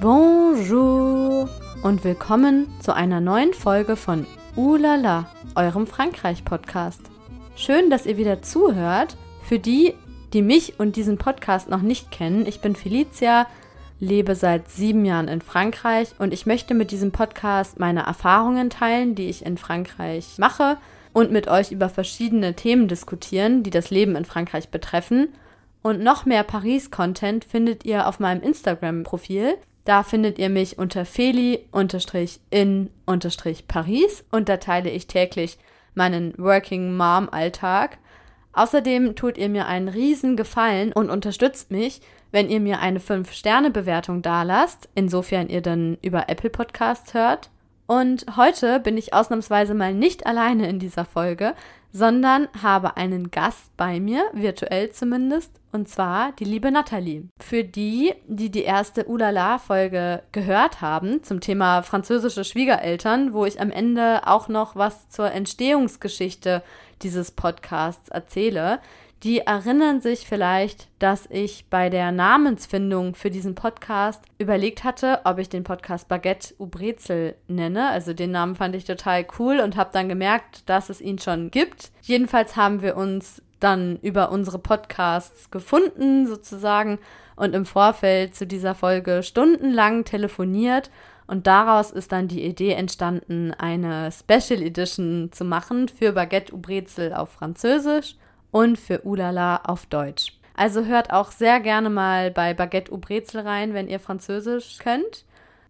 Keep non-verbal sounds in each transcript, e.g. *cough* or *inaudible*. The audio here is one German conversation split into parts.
Bonjour und willkommen zu einer neuen Folge von Oulala, eurem Frankreich-Podcast. Schön, dass ihr wieder zuhört. Für die, die mich und diesen Podcast noch nicht kennen, ich bin Felicia, lebe seit sieben Jahren in Frankreich und ich möchte mit diesem Podcast meine Erfahrungen teilen, die ich in Frankreich mache und mit euch über verschiedene Themen diskutieren, die das Leben in Frankreich betreffen. Und noch mehr Paris-Content findet ihr auf meinem Instagram-Profil. Da findet ihr mich unter feli-in-paris und da teile ich täglich meinen Working Mom Alltag. Außerdem tut ihr mir einen riesen Gefallen und unterstützt mich, wenn ihr mir eine 5-Sterne-Bewertung dalasst, insofern ihr dann über Apple Podcasts hört. Und heute bin ich ausnahmsweise mal nicht alleine in dieser Folge, sondern habe einen Gast bei mir, virtuell zumindest, und zwar die liebe Nathalie. Für die, die die erste Ulala-Folge gehört haben zum Thema französische Schwiegereltern, wo ich am Ende auch noch was zur Entstehungsgeschichte dieses Podcasts erzähle, die erinnern sich vielleicht, dass ich bei der Namensfindung für diesen Podcast überlegt hatte, ob ich den Podcast Baguette ou Brezel nenne. Also den Namen fand ich total cool und habe dann gemerkt, dass es ihn schon gibt. Jedenfalls haben wir uns dann über unsere Podcasts gefunden, sozusagen, und im Vorfeld zu dieser Folge stundenlang telefoniert. Und daraus ist dann die Idee entstanden, eine Special Edition zu machen für Baguette ou Brezel auf Französisch und für Ulala auf Deutsch. Also hört auch sehr gerne mal bei Baguette ou Brezel rein, wenn ihr Französisch könnt.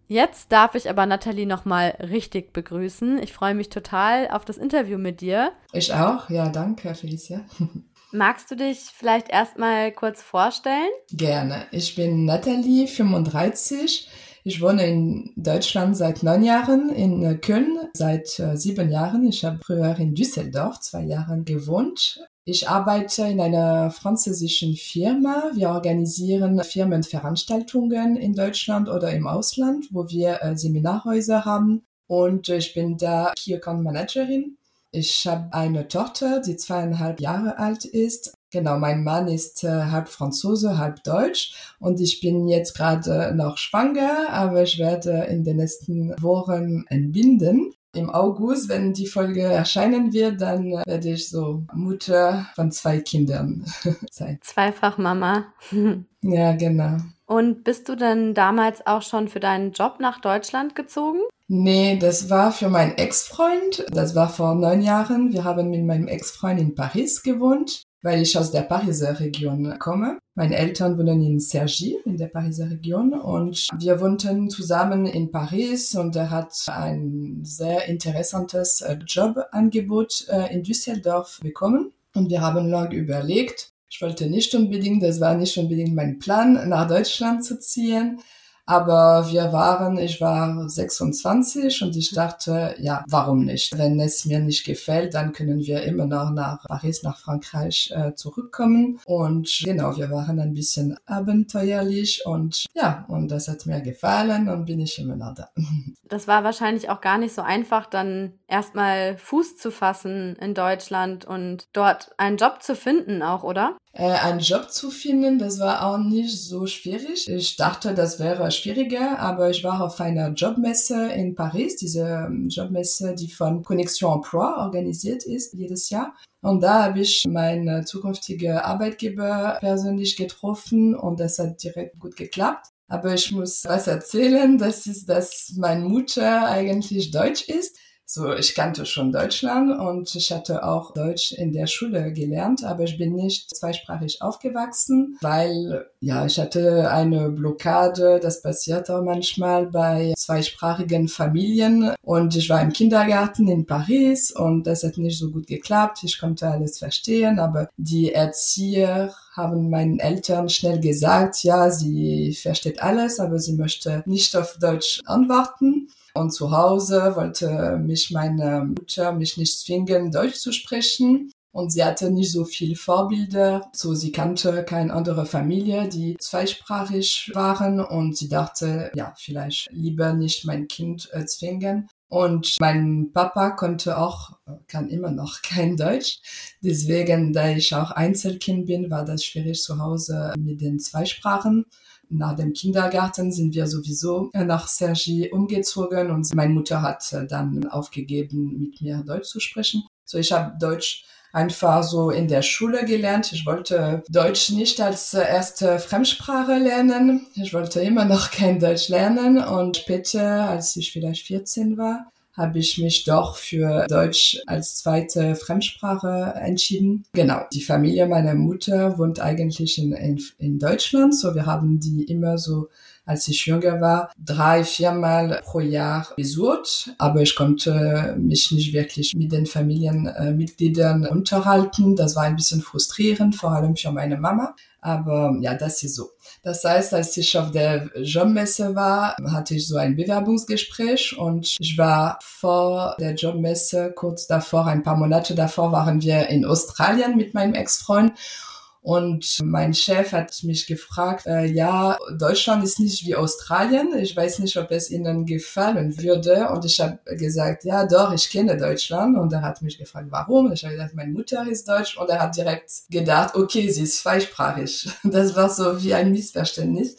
Jetzt darf ich aber Nathalie nochmal richtig begrüßen. Ich freue mich total auf das Interview mit dir. Ich auch, ja, danke, Felicia. *laughs* Magst du dich vielleicht erstmal kurz vorstellen? Gerne. Ich bin Nathalie, 35. Ich wohne in Deutschland seit neun Jahren, in Köln seit äh, sieben Jahren. Ich habe früher in Düsseldorf zwei Jahre gewohnt. Ich arbeite in einer französischen Firma. Wir organisieren Firmenveranstaltungen in Deutschland oder im Ausland, wo wir äh, Seminarhäuser haben. Und ich bin da Key Account Managerin. Ich habe eine Tochter, die zweieinhalb Jahre alt ist. Genau, mein Mann ist äh, halb Franzose, halb Deutsch und ich bin jetzt gerade noch schwanger, aber ich werde in den nächsten Wochen entbinden im August, wenn die Folge erscheinen wird, dann äh, werde ich so Mutter von zwei Kindern *laughs* sein. Zweifach Mama. *laughs* ja, genau. Und bist du denn damals auch schon für deinen Job nach Deutschland gezogen? Nee, das war für meinen Ex-Freund. Das war vor neun Jahren. Wir haben mit meinem Ex-Freund in Paris gewohnt weil ich aus der Pariser Region komme. Meine Eltern wohnen in Cergy, in der Pariser Region, und wir wohnten zusammen in Paris und er hat ein sehr interessantes äh, Jobangebot äh, in Düsseldorf bekommen. Und wir haben lange überlegt. Ich wollte nicht unbedingt, das war nicht unbedingt mein Plan, nach Deutschland zu ziehen. Aber wir waren, ich war 26 und ich dachte, ja, warum nicht? Wenn es mir nicht gefällt, dann können wir immer noch nach Paris, nach Frankreich äh, zurückkommen. Und genau, wir waren ein bisschen abenteuerlich und ja, und das hat mir gefallen und bin ich immer noch da. *laughs* Das war wahrscheinlich auch gar nicht so einfach, dann erstmal Fuß zu fassen in Deutschland und dort einen Job zu finden auch, oder? Äh, einen Job zu finden, das war auch nicht so schwierig. Ich dachte, das wäre schwieriger, aber ich war auf einer Jobmesse in Paris, diese ähm, Jobmesse, die von Connexion Emploi organisiert ist jedes Jahr. Und da habe ich meinen zukünftigen Arbeitgeber persönlich getroffen und das hat direkt gut geklappt. Aber ich muss was erzählen, das ist, dass meine Mutter eigentlich Deutsch ist. So, ich kannte schon Deutschland und ich hatte auch Deutsch in der Schule gelernt, aber ich bin nicht zweisprachig aufgewachsen, weil ja, ich hatte eine Blockade, das passiert auch manchmal bei zweisprachigen Familien und ich war im Kindergarten in Paris und das hat nicht so gut geklappt. Ich konnte alles verstehen, aber die Erzieher haben meinen Eltern schnell gesagt, ja, sie versteht alles, aber sie möchte nicht auf Deutsch antworten. Und zu Hause wollte mich meine Mutter mich nicht zwingen, Deutsch zu sprechen. Und sie hatte nicht so viel Vorbilder. So, sie kannte keine andere Familie, die zweisprachig waren. Und sie dachte, ja, vielleicht lieber nicht mein Kind äh, zwingen. Und mein Papa konnte auch, kann immer noch *laughs* kein Deutsch. Deswegen, da ich auch Einzelkind bin, war das schwierig zu Hause mit den zwei Sprachen. Nach dem Kindergarten sind wir sowieso nach Sergi umgezogen und meine Mutter hat dann aufgegeben, mit mir Deutsch zu sprechen. So, ich habe Deutsch einfach so in der Schule gelernt. Ich wollte Deutsch nicht als erste Fremdsprache lernen. Ich wollte immer noch *laughs* kein Deutsch lernen und später, als ich vielleicht 14 war, habe ich mich doch für Deutsch als zweite Fremdsprache entschieden. Genau. Die Familie meiner Mutter wohnt eigentlich in, in, in Deutschland, so wir haben die immer so als ich jünger war, drei, viermal pro Jahr besucht. Aber ich konnte mich nicht wirklich mit den Familienmitgliedern unterhalten. Das war ein bisschen frustrierend, vor allem für meine Mama. Aber ja, das ist so. Das heißt, als ich auf der Jobmesse war, hatte ich so ein Bewerbungsgespräch und ich war vor der Jobmesse, kurz davor, ein paar Monate davor, waren wir in Australien mit meinem Ex-Freund und mein Chef hat mich gefragt, äh, ja, Deutschland ist nicht wie Australien. Ich weiß nicht, ob es Ihnen gefallen würde. Und ich habe gesagt, ja, doch, ich kenne Deutschland. Und er hat mich gefragt, warum? Ich habe gesagt, meine Mutter ist Deutsch. Und er hat direkt gedacht, okay, sie ist zweisprachig. *laughs* Das war so wie ein Missverständnis.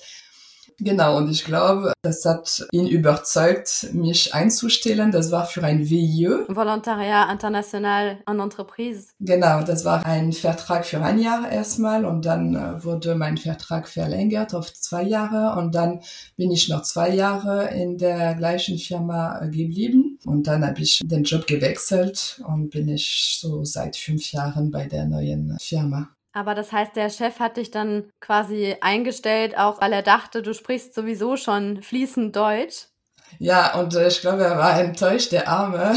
Genau, und ich glaube, das hat ihn überzeugt, mich einzustellen. Das war für ein VIE. Volontariat International en Entreprise. Genau, das war ein Vertrag für ein Jahr erstmal und dann äh, wurde mein Vertrag verlängert auf zwei Jahre und dann bin ich noch zwei Jahre in der gleichen Firma äh, geblieben und dann habe ich den Job gewechselt und bin ich so seit fünf Jahren bei der neuen Firma. Aber das heißt, der Chef hat dich dann quasi eingestellt, auch weil er dachte, du sprichst sowieso schon fließend Deutsch. Ja, und äh, ich glaube, er war enttäuscht, der Arme.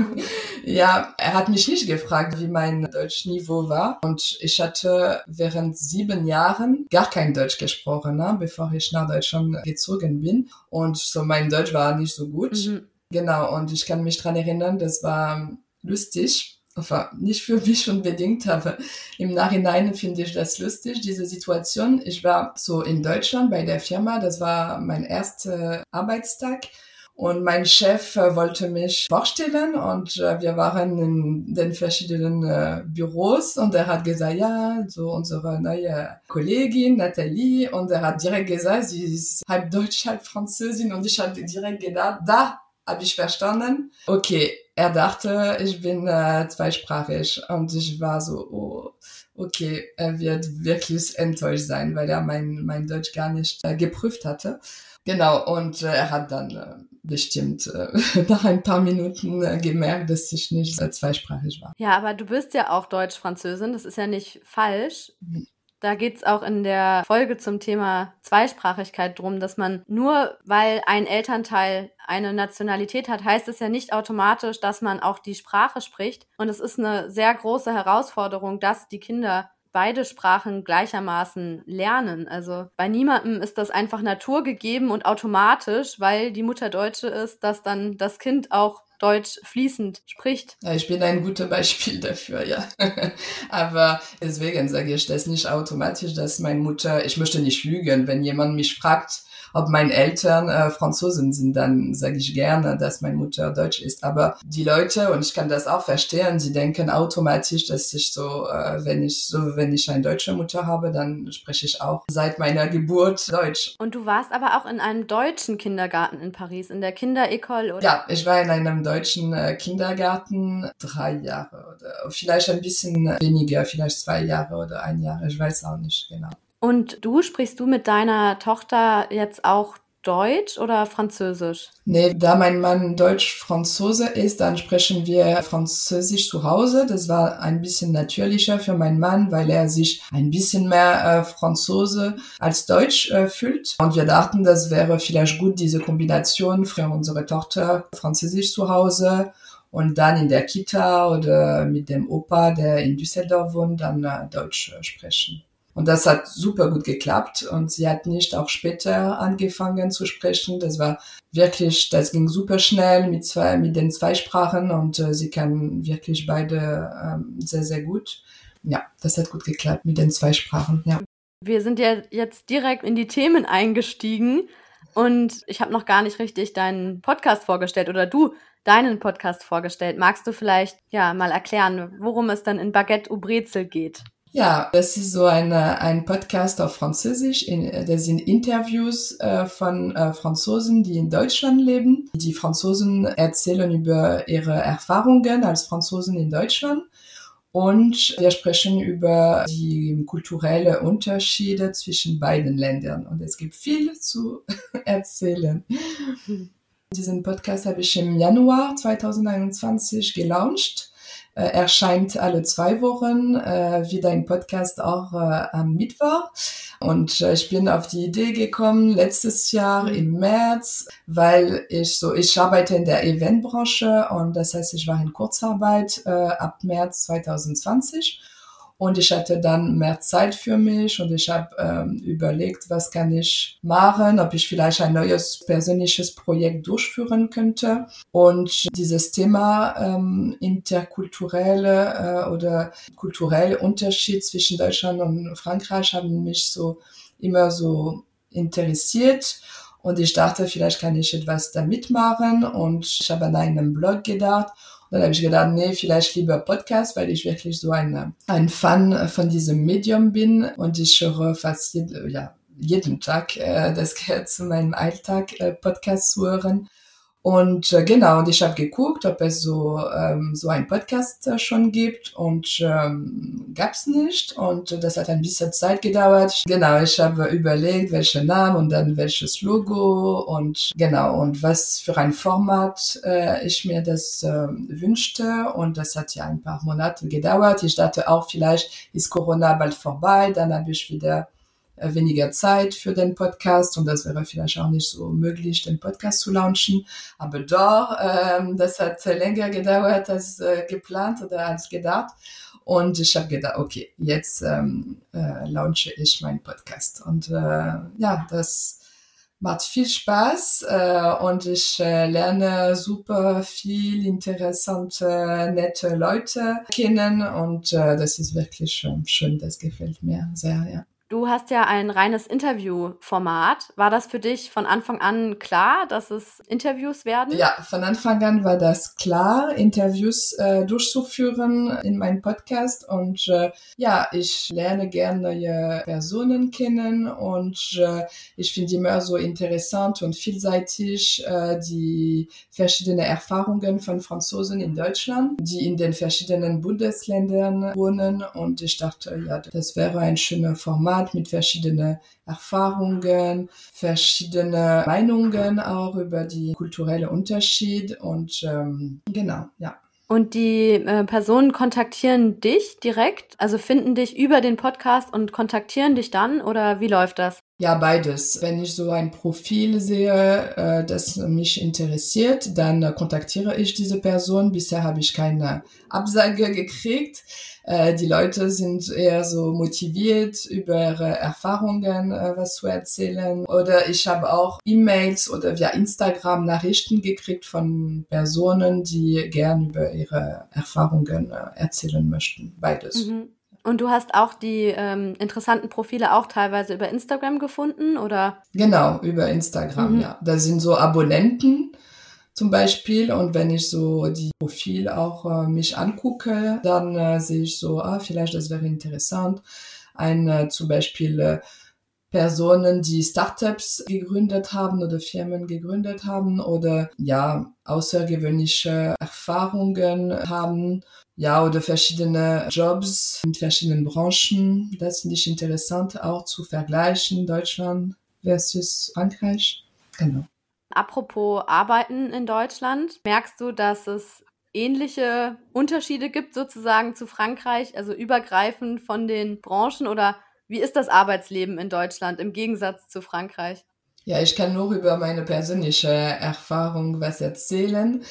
*laughs* ja, er hat mich nicht gefragt, wie mein Deutschniveau war. Und ich hatte während sieben Jahren gar kein Deutsch gesprochen, ne, bevor ich nach Deutschland gezogen bin. Und so mein Deutsch war nicht so gut. Mhm. Genau, und ich kann mich dran erinnern, das war lustig nicht für mich unbedingt, aber im Nachhinein finde ich das lustig, diese Situation. Ich war so in Deutschland bei der Firma, das war mein erster Arbeitstag. Und mein Chef äh, wollte mich vorstellen und äh, wir waren in den verschiedenen äh, Büros und er hat gesagt, ja, so unsere neue Kollegin Nathalie und er hat direkt gesagt, sie ist halb Deutsch, halb Französin und ich habe direkt gedacht, da habe ich verstanden. Okay, er dachte, ich bin äh, zweisprachig und ich war so, oh, okay, er wird wirklich enttäuscht sein, weil er mein, mein Deutsch gar nicht äh, geprüft hatte. Genau, und äh, er hat dann äh, bestimmt äh, *laughs* nach ein paar Minuten äh, gemerkt, dass ich nicht äh, zweisprachig war. Ja, aber du bist ja auch Deutsch-Französin, das ist ja nicht falsch. Mhm. Da geht es auch in der Folge zum Thema Zweisprachigkeit drum, dass man nur weil ein Elternteil eine Nationalität hat, heißt es ja nicht automatisch, dass man auch die Sprache spricht. Und es ist eine sehr große Herausforderung, dass die Kinder beide Sprachen gleichermaßen lernen. Also bei niemandem ist das einfach naturgegeben und automatisch, weil die Mutter Deutsche ist, dass dann das Kind auch Deutsch fließend spricht. Ja, ich bin ein gutes Beispiel dafür, ja. *laughs* Aber deswegen sage ich das nicht automatisch, dass meine Mutter, ich möchte nicht lügen, wenn jemand mich fragt, ob meine Eltern äh, Franzosen sind, dann sage ich gerne, dass meine Mutter Deutsch ist. Aber die Leute, und ich kann das auch verstehen, sie denken automatisch, dass ich so, äh, wenn ich so, wenn ich eine deutsche Mutter habe, dann spreche ich auch seit meiner Geburt Deutsch. Und du warst aber auch in einem deutschen Kindergarten in Paris, in der Kinderekole, oder? Ja, ich war in einem deutschen äh, Kindergarten drei Jahre oder vielleicht ein bisschen weniger, vielleicht zwei Jahre oder ein Jahr, ich weiß auch nicht genau. Und du sprichst du mit deiner Tochter jetzt auch Deutsch oder Französisch? Nee, da mein Mann Deutsch-Franzose ist, dann sprechen wir Französisch zu Hause. Das war ein bisschen natürlicher für meinen Mann, weil er sich ein bisschen mehr äh, Franzose als Deutsch äh, fühlt. Und wir dachten, das wäre vielleicht gut, diese Kombination für unsere Tochter Französisch zu Hause und dann in der Kita oder mit dem Opa, der in Düsseldorf wohnt, dann äh, Deutsch äh, sprechen. Und das hat super gut geklappt. Und sie hat nicht auch später angefangen zu sprechen. Das war wirklich, das ging super schnell mit zwei, mit den zwei Sprachen und äh, sie kann wirklich beide ähm, sehr, sehr gut. Ja, das hat gut geklappt mit den zwei Sprachen, ja. Wir sind ja jetzt direkt in die Themen eingestiegen. Und ich habe noch gar nicht richtig deinen Podcast vorgestellt oder du deinen Podcast vorgestellt. Magst du vielleicht ja mal erklären, worum es dann in Baguette ou Brezel geht? Ja, das ist so eine, ein Podcast auf Französisch. Das sind Interviews äh, von äh, Franzosen, die in Deutschland leben. Die Franzosen erzählen über ihre Erfahrungen als Franzosen in Deutschland. Und wir sprechen über die kulturellen Unterschiede zwischen beiden Ländern. Und es gibt viel zu *laughs* erzählen. Diesen Podcast habe ich im Januar 2021 gelauncht erscheint alle zwei Wochen äh, wieder ein Podcast auch äh, am Mittwoch. Und äh, ich bin auf die Idee gekommen letztes Jahr im März, weil ich so, ich arbeite in der Eventbranche und das heißt, ich war in Kurzarbeit äh, ab März 2020 und ich hatte dann mehr Zeit für mich und ich habe ähm, überlegt, was kann ich machen, ob ich vielleicht ein neues persönliches Projekt durchführen könnte. Und dieses Thema ähm, interkulturelle äh, oder kulturelle Unterschied zwischen Deutschland und Frankreich haben mich so immer so interessiert. Und ich dachte, vielleicht kann ich etwas damit machen. Und ich habe an einen Blog gedacht dann habe ich gedacht, nee, vielleicht lieber Podcast, weil ich wirklich so ein, ein Fan von diesem Medium bin und ich höre fast jede, ja, jeden Tag, äh, das gehört zu meinem Alltag, äh, Podcast zu hören. Und äh, genau, und ich habe geguckt, ob es so ähm, so ein Podcast äh, schon gibt und ähm, gab's nicht. Und äh, das hat ein bisschen Zeit gedauert. Genau, ich habe überlegt, welchen Namen und dann welches Logo und genau und was für ein Format äh, ich mir das äh, wünschte. Und das hat ja ein paar Monate gedauert. Ich dachte auch, vielleicht ist Corona bald vorbei. Dann habe ich wieder weniger Zeit für den Podcast und das wäre vielleicht auch nicht so möglich, den Podcast zu launchen. Aber doch, ähm, das hat länger gedauert als äh, geplant oder als gedacht. Und ich habe gedacht, okay, jetzt ähm, äh, launche ich meinen Podcast. Und äh, ja, das macht viel Spaß äh, und ich äh, lerne super viel interessante, nette Leute kennen und äh, das ist wirklich äh, schön, das gefällt mir sehr, ja. Du hast ja ein reines Interviewformat. War das für dich von Anfang an klar, dass es Interviews werden? Ja, von Anfang an war das klar, Interviews äh, durchzuführen in meinem Podcast. Und äh, ja, ich lerne gerne neue Personen kennen und äh, ich finde immer so interessant und vielseitig äh, die verschiedenen Erfahrungen von Franzosen in Deutschland, die in den verschiedenen Bundesländern wohnen. Und ich dachte, ja, das wäre ein schöner Format hat mit verschiedenen Erfahrungen, verschiedene Meinungen auch über die kulturelle Unterschied und ähm, genau, ja. Und die äh, Personen kontaktieren dich direkt, also finden dich über den Podcast und kontaktieren dich dann oder wie läuft das? Ja, beides. Wenn ich so ein Profil sehe, äh, das mich interessiert, dann äh, kontaktiere ich diese Person. Bisher habe ich keine Absage gekriegt. Äh, die Leute sind eher so motiviert, über ihre Erfahrungen äh, was zu erzählen. Oder ich habe auch E-Mails oder via Instagram Nachrichten gekriegt von Personen, die gern über ihre Erfahrungen äh, erzählen möchten. Beides. Mhm. Und du hast auch die ähm, interessanten Profile auch teilweise über Instagram gefunden, oder? Genau, über Instagram, mhm. ja. Da sind so Abonnenten, zum Beispiel. Und wenn ich so die Profil auch äh, mich angucke, dann äh, sehe ich so, ah, vielleicht das wäre interessant. Ein äh, zum Beispiel äh, Personen, die Startups gegründet haben oder Firmen gegründet haben oder ja, außergewöhnliche Erfahrungen haben, ja, oder verschiedene Jobs in verschiedenen Branchen. Das finde ich interessant auch zu vergleichen, Deutschland versus Frankreich. Genau. Apropos Arbeiten in Deutschland, merkst du, dass es ähnliche Unterschiede gibt sozusagen zu Frankreich, also übergreifend von den Branchen oder wie ist das Arbeitsleben in Deutschland im Gegensatz zu Frankreich? Ja, ich kann nur über meine persönliche Erfahrung was erzählen.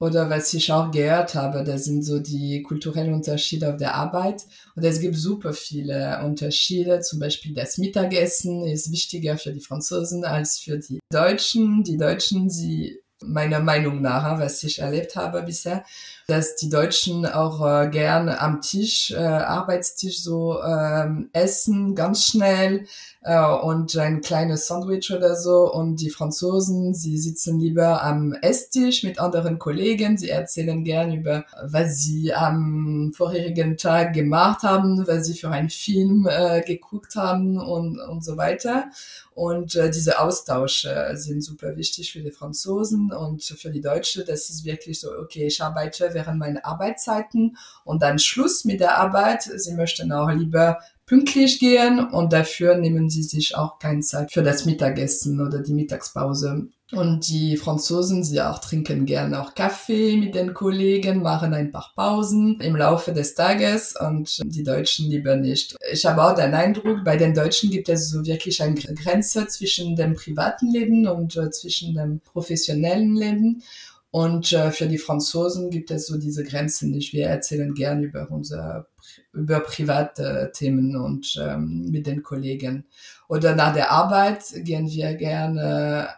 Oder was ich auch gehört habe, das sind so die kulturellen Unterschiede auf der Arbeit. Und es gibt super viele Unterschiede. Zum Beispiel das Mittagessen ist wichtiger für die Franzosen als für die Deutschen. Die Deutschen, sie meiner Meinung nach, was ich erlebt habe bisher, dass die Deutschen auch äh, gern am Tisch, äh, Arbeitstisch so ähm, essen, ganz schnell äh, und ein kleines Sandwich oder so. Und die Franzosen, sie sitzen lieber am Esstisch mit anderen Kollegen. Sie erzählen gern über, was sie am vorherigen Tag gemacht haben, was sie für einen Film äh, geguckt haben und, und so weiter. Und äh, diese Austausche sind super wichtig für die Franzosen und für die Deutschen. Das ist wirklich so, okay, ich arbeite während meiner Arbeitszeiten und dann Schluss mit der Arbeit. Sie möchten auch lieber pünktlich gehen und dafür nehmen sie sich auch keine Zeit für das Mittagessen oder die Mittagspause. Und die Franzosen, sie auch trinken gerne auch Kaffee mit den Kollegen, machen ein paar Pausen im Laufe des Tages und die Deutschen lieber nicht. Ich habe auch den Eindruck, bei den Deutschen gibt es so wirklich eine Grenze zwischen dem privaten Leben und äh, zwischen dem professionellen Leben. Und äh, für die Franzosen gibt es so diese Grenzen nicht. Wir erzählen gern über unser über private Themen und ähm, mit den Kollegen. Oder nach der Arbeit gehen wir gerne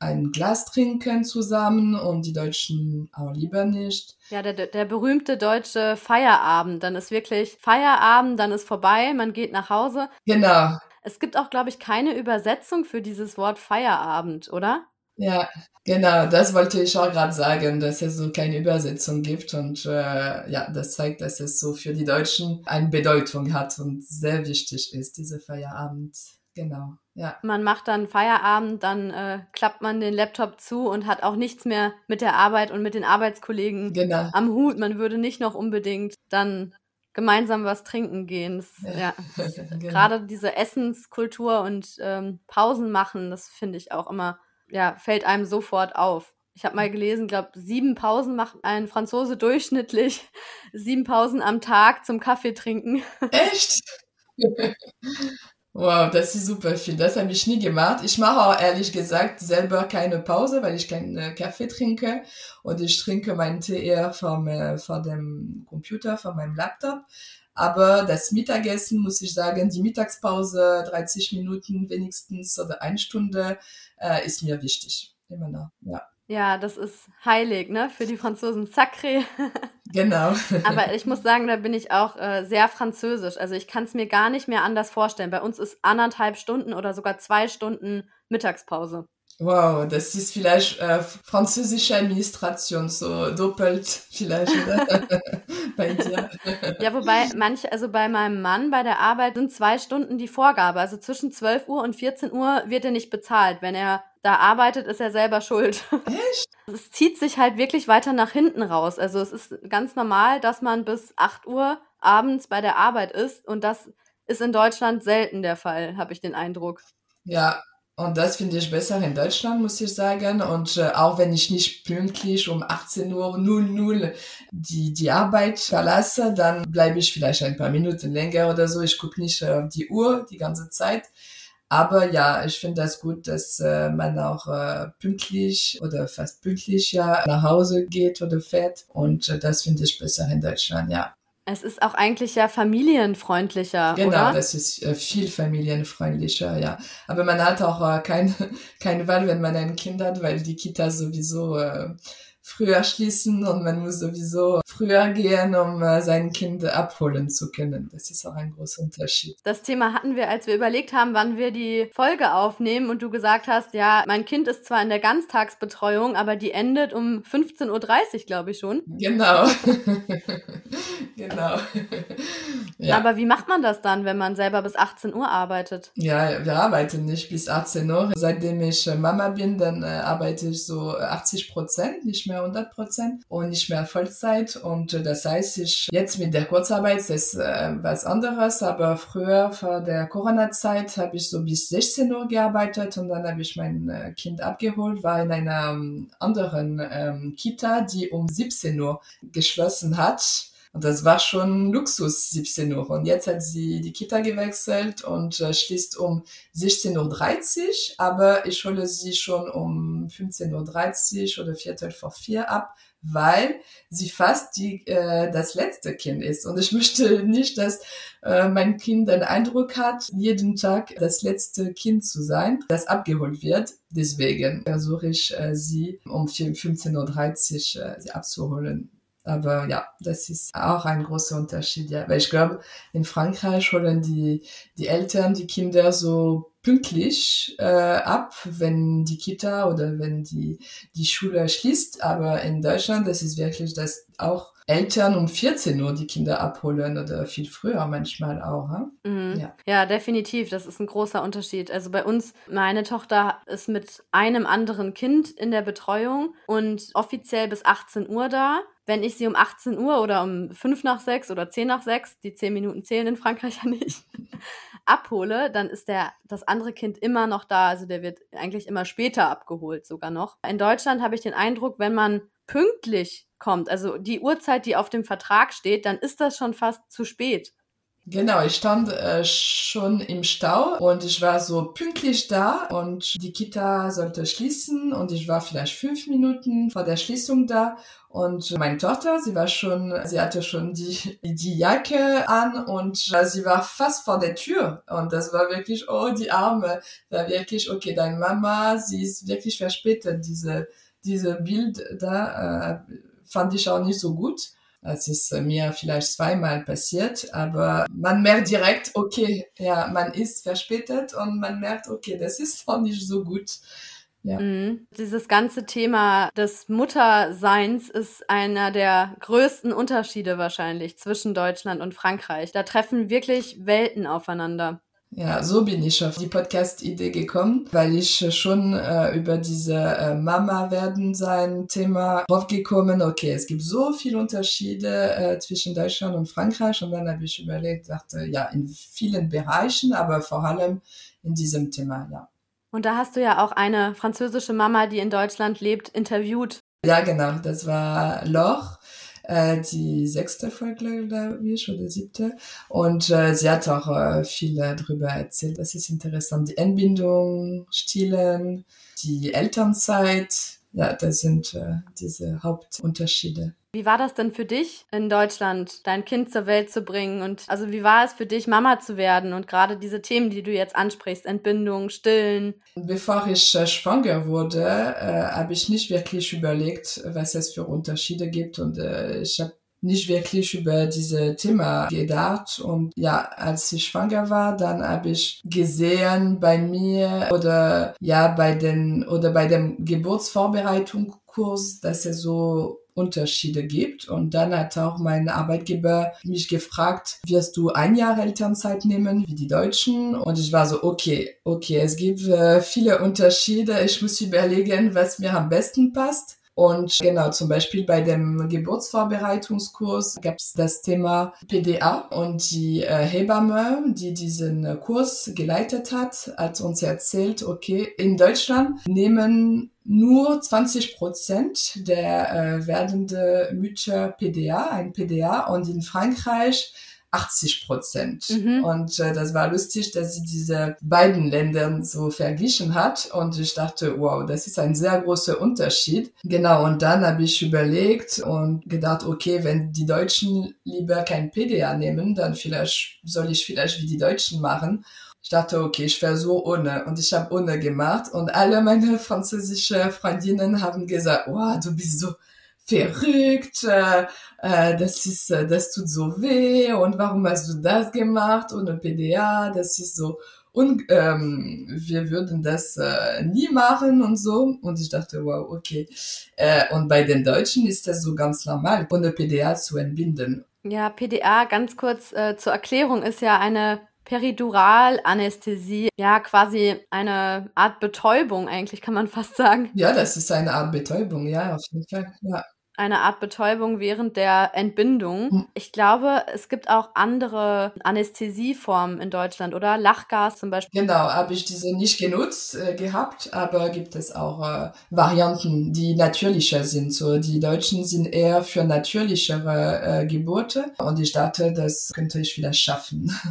ein Glas trinken zusammen und die Deutschen auch lieber nicht. Ja, der, der berühmte deutsche Feierabend. Dann ist wirklich Feierabend, dann ist vorbei, man geht nach Hause. Genau. Es gibt auch, glaube ich, keine Übersetzung für dieses Wort Feierabend, oder? Ja, genau, das wollte ich auch gerade sagen, dass es so keine Übersetzung gibt und äh, ja, das zeigt, dass es so für die Deutschen eine Bedeutung hat und sehr wichtig ist, diese Feierabend. Genau, ja. Man macht dann Feierabend, dann äh, klappt man den Laptop zu und hat auch nichts mehr mit der Arbeit und mit den Arbeitskollegen genau. am Hut. Man würde nicht noch unbedingt dann gemeinsam was trinken gehen. Das, ja. ja *laughs* genau. Gerade diese Essenskultur und ähm, Pausen machen, das finde ich auch immer ja, fällt einem sofort auf. Ich habe mal gelesen, glaube sieben Pausen macht ein Franzose durchschnittlich. *laughs* Sieben Pausen am Tag zum Kaffee trinken. Echt? *laughs* Wow, das ist super viel. Das habe ich nie gemacht. Ich mache auch ehrlich gesagt selber keine Pause, weil ich keinen äh, Kaffee trinke. Und ich trinke meinen Tee eher vor, äh, vor dem Computer, vor meinem Laptop. Aber das Mittagessen, muss ich sagen, die Mittagspause, 30 Minuten wenigstens oder eine Stunde, äh, ist mir wichtig. Immer noch, ja. Ja, das ist heilig, ne? Für die Franzosen Sacré. genau. *laughs* Aber ich muss sagen, da bin ich auch äh, sehr französisch. Also ich kann es mir gar nicht mehr anders vorstellen. Bei uns ist anderthalb Stunden oder sogar zwei Stunden Mittagspause. Wow, das ist vielleicht äh, französische Administration, so doppelt vielleicht *laughs* bei dir. *laughs* Ja, wobei manche, also bei meinem Mann bei der Arbeit sind zwei Stunden die Vorgabe. Also zwischen 12 Uhr und 14 Uhr wird er nicht bezahlt. Wenn er da arbeitet, ist er selber schuld. Echt? *laughs* Es zieht sich halt wirklich weiter nach hinten raus. Also es ist ganz normal, dass man bis 8 Uhr abends bei der Arbeit ist und das ist in Deutschland selten der Fall, habe ich den Eindruck. Ja, und das finde ich besser in Deutschland, muss ich sagen. Und äh, auch wenn ich nicht pünktlich um 18 Uhr 00 die, die Arbeit verlasse, dann bleibe ich vielleicht ein paar Minuten länger oder so. Ich gucke nicht auf die Uhr die ganze Zeit. Aber ja, ich finde das gut, dass äh, man auch äh, pünktlich oder fast pünktlich ja nach Hause geht oder fährt. Und äh, das finde ich besser in Deutschland, ja. Es ist auch eigentlich ja familienfreundlicher, genau, oder? das ist äh, viel familienfreundlicher, ja. Aber man hat auch äh, kein, *laughs* keine Wahl, wenn man ein Kind hat, weil die Kita sowieso äh, früher schließen und man muss sowieso früher gehen, um äh, sein Kind abholen zu können. Das ist auch ein großer Unterschied. Das Thema hatten wir, als wir überlegt haben, wann wir die Folge aufnehmen und du gesagt hast, ja, mein Kind ist zwar in der Ganztagsbetreuung, aber die endet um 15.30 Uhr, glaube ich schon. Genau. *laughs* genau. *laughs* ja. Aber wie macht man das dann, wenn man selber bis 18 Uhr arbeitet? Ja, wir arbeiten nicht bis 18 Uhr. Seitdem ich äh, Mama bin, dann äh, arbeite ich so 80 Prozent, nicht mehr 100 Prozent und nicht mehr Vollzeit. Und äh, das heißt, ich jetzt mit der Kurzarbeit ist äh, was anderes, aber früher vor der Corona-Zeit habe ich so bis 16 Uhr gearbeitet und dann habe ich mein äh, Kind abgeholt, war in einer ähm, anderen ähm, Kita, die um 17 Uhr geschlossen hat. Und das war schon Luxus, 17 Uhr. Und jetzt hat sie die Kita gewechselt und äh, schließt um 16.30 Uhr, aber ich hole sie schon um 15.30 Uhr oder Viertel vor vier ab, weil sie fast die, äh, das letzte Kind ist. Und ich möchte *laughs* nicht, dass äh, mein Kind den Eindruck hat, jeden Tag das letzte Kind zu sein, das abgeholt wird. Deswegen versuche ich, äh, sie um 15.30 Uhr äh, sie abzuholen. Aber ja, das ist auch ein großer Unterschied, ja. Weil ich glaube, in Frankreich holen die, die Eltern die Kinder so pünktlich äh, ab, wenn die Kita oder wenn die, die Schule schließt. Aber in Deutschland, das ist wirklich, dass auch Eltern um 14 Uhr die Kinder abholen oder viel früher manchmal auch. Mhm. Ja. ja, definitiv. Das ist ein großer Unterschied. Also bei uns, meine Tochter ist mit einem anderen Kind in der Betreuung und offiziell bis 18 Uhr da wenn ich sie um 18 Uhr oder um 5 nach 6 oder 10 nach 6, die 10 Minuten zählen in Frankreich ja nicht, *laughs* abhole, dann ist der, das andere Kind immer noch da. Also der wird eigentlich immer später abgeholt sogar noch. In Deutschland habe ich den Eindruck, wenn man pünktlich kommt, also die Uhrzeit, die auf dem Vertrag steht, dann ist das schon fast zu spät. Genau, ich stand äh, schon im Stau und ich war so pünktlich da und die Kita sollte schließen und ich war vielleicht fünf Minuten vor der Schließung da und meine Tochter, sie war schon, sie hatte schon die, die Jacke an und äh, sie war fast vor der Tür und das war wirklich, oh, die Arme, war wirklich, okay, deine Mama, sie ist wirklich verspätet, diese, diese Bild da äh, fand ich auch nicht so gut. Es ist äh, mir vielleicht zweimal passiert, aber man merkt direkt, okay, ja, man ist verspätet und man merkt, okay, das ist *laughs* auch nicht so gut. Ja. Mhm. Dieses ganze Thema des Mutterseins ist einer der größten Unterschiede wahrscheinlich zwischen Deutschland und Frankreich. Da treffen wirklich Welten aufeinander. Ja, so bin ich auf die Podcast-Idee gekommen, weil ich schon äh, über diese äh, Mama werden sein Thema draufgekommen. Okay, es gibt so viele Unterschiede äh, zwischen Deutschland und Frankreich und dann habe ich überlegt, dachte, ja, in vielen Bereichen, aber vor allem in diesem Thema, ja. Und da hast du ja auch eine französische Mama, die in Deutschland lebt, interviewt. Ja, genau, das war Laure äh, die sechste Folge, glaube ich, oder siebte. Und äh, sie hat auch äh, viel darüber erzählt. Das ist interessant. Die Entbindung, Stillen, die Elternzeit. Ja, das sind äh, diese Hauptunterschiede. Wie war das denn für dich in Deutschland, dein Kind zur Welt zu bringen? Und also wie war es für dich, Mama zu werden? Und gerade diese Themen, die du jetzt ansprichst, Entbindung, Stillen. Bevor ich äh, schwanger wurde, äh, habe ich nicht wirklich überlegt, was es für Unterschiede gibt. Und äh, ich habe nicht wirklich über diese Thema gedacht. Und ja, als ich schwanger war, dann habe ich gesehen bei mir oder ja, bei den oder bei dem Geburtsvorbereitungskurs, dass es so Unterschiede gibt. Und dann hat auch mein Arbeitgeber mich gefragt, wirst du ein Jahr Elternzeit nehmen wie die Deutschen? Und ich war so, okay, okay, es gibt äh, viele Unterschiede. Ich muss überlegen, was mir am besten passt. Und genau, zum Beispiel bei dem Geburtsvorbereitungskurs gab es das Thema PDA und die äh, Hebamme, die diesen Kurs geleitet hat, hat uns erzählt, okay, in Deutschland nehmen nur 20 Prozent der äh, werdende Mütter PDA, ein PDA und in Frankreich 80 Prozent. Mhm. Und äh, das war lustig, dass sie diese beiden Länder so verglichen hat. Und ich dachte, wow, das ist ein sehr großer Unterschied. Genau, und dann habe ich überlegt und gedacht, okay, wenn die Deutschen lieber kein PDA nehmen, dann vielleicht soll ich vielleicht wie die Deutschen machen. Ich dachte, okay, ich versuche ohne. Und ich habe ohne gemacht. Und alle meine französische Freundinnen haben gesagt, wow, du bist so verrückt, äh, äh, das ist, äh, das tut so weh und warum hast du das gemacht ohne PDA, das ist so und ähm, wir würden das äh, nie machen und so und ich dachte wow okay äh, und bei den Deutschen ist das so ganz normal ohne PDA zu entbinden. Ja, PDA ganz kurz äh, zur Erklärung ist ja eine Periduralanästhesie, ja quasi eine Art Betäubung eigentlich, kann man fast sagen. Ja, das ist eine Art Betäubung, ja, auf jeden Fall. Ja eine Art Betäubung während der Entbindung. Hm. Ich glaube, es gibt auch andere Anästhesieformen in Deutschland, oder? Lachgas zum Beispiel. Genau, habe ich diese nicht genutzt äh, gehabt, aber gibt es auch äh, Varianten, die natürlicher sind. So, die Deutschen sind eher für natürlichere äh, Geburte und ich dachte, das könnte ich vielleicht schaffen. *laughs*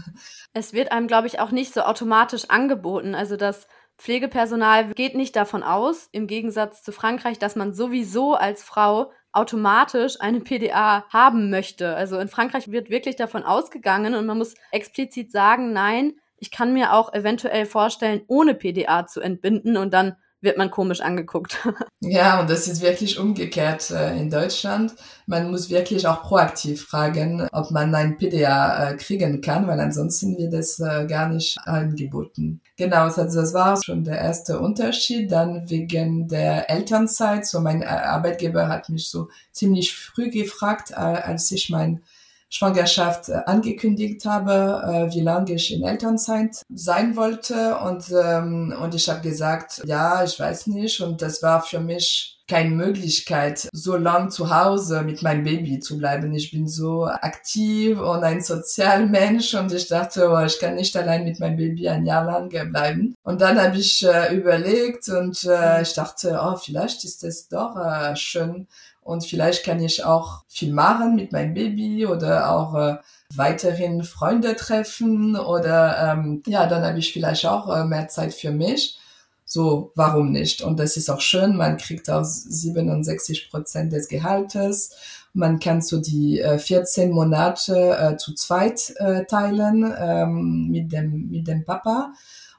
Es wird einem, glaube ich, auch nicht so automatisch angeboten. Also das Pflegepersonal geht nicht davon aus, im Gegensatz zu Frankreich, dass man sowieso als Frau automatisch eine PDA haben möchte. Also in Frankreich wird wirklich davon ausgegangen und man muss explizit sagen, nein, ich kann mir auch eventuell vorstellen, ohne PDA zu entbinden und dann wird man komisch angeguckt. *laughs* Ja, und das ist wirklich umgekehrt äh, in Deutschland. Man muss wirklich auch proaktiv fragen, ob man ein PDA äh, kriegen kann, weil ansonsten wird es äh, gar nicht angeboten. Genau, also das war schon der erste Unterschied. Dann wegen der Elternzeit. So mein Arbeitgeber hat mich so ziemlich früh gefragt, als ich mein Schwangerschaft äh, angekündigt habe, äh, wie lange ich in Elternzeit sein wollte. Und, ähm, und ich habe gesagt, ja, ich weiß nicht. Und das war für mich keine Möglichkeit, so lang zu Hause mit meinem Baby zu bleiben. Ich bin so aktiv und ein Sozialmensch *laughs* und ich dachte, oh, ich kann nicht allein mit meinem Baby ein Jahr lang bleiben. Und dann habe ich äh, überlegt und äh, ich dachte, oh, vielleicht ist es doch äh, schön, und vielleicht kann ich auch viel machen mit meinem Baby oder auch äh, weiterhin Freunde treffen oder ähm, ja, dann habe ich vielleicht auch äh, mehr Zeit für mich. So, warum nicht? Und das ist auch schön, man kriegt auch 67 Prozent des Gehaltes. Man kann so die äh, 14 Monate äh, zu zweit äh, teilen ähm, mit, dem, mit dem Papa.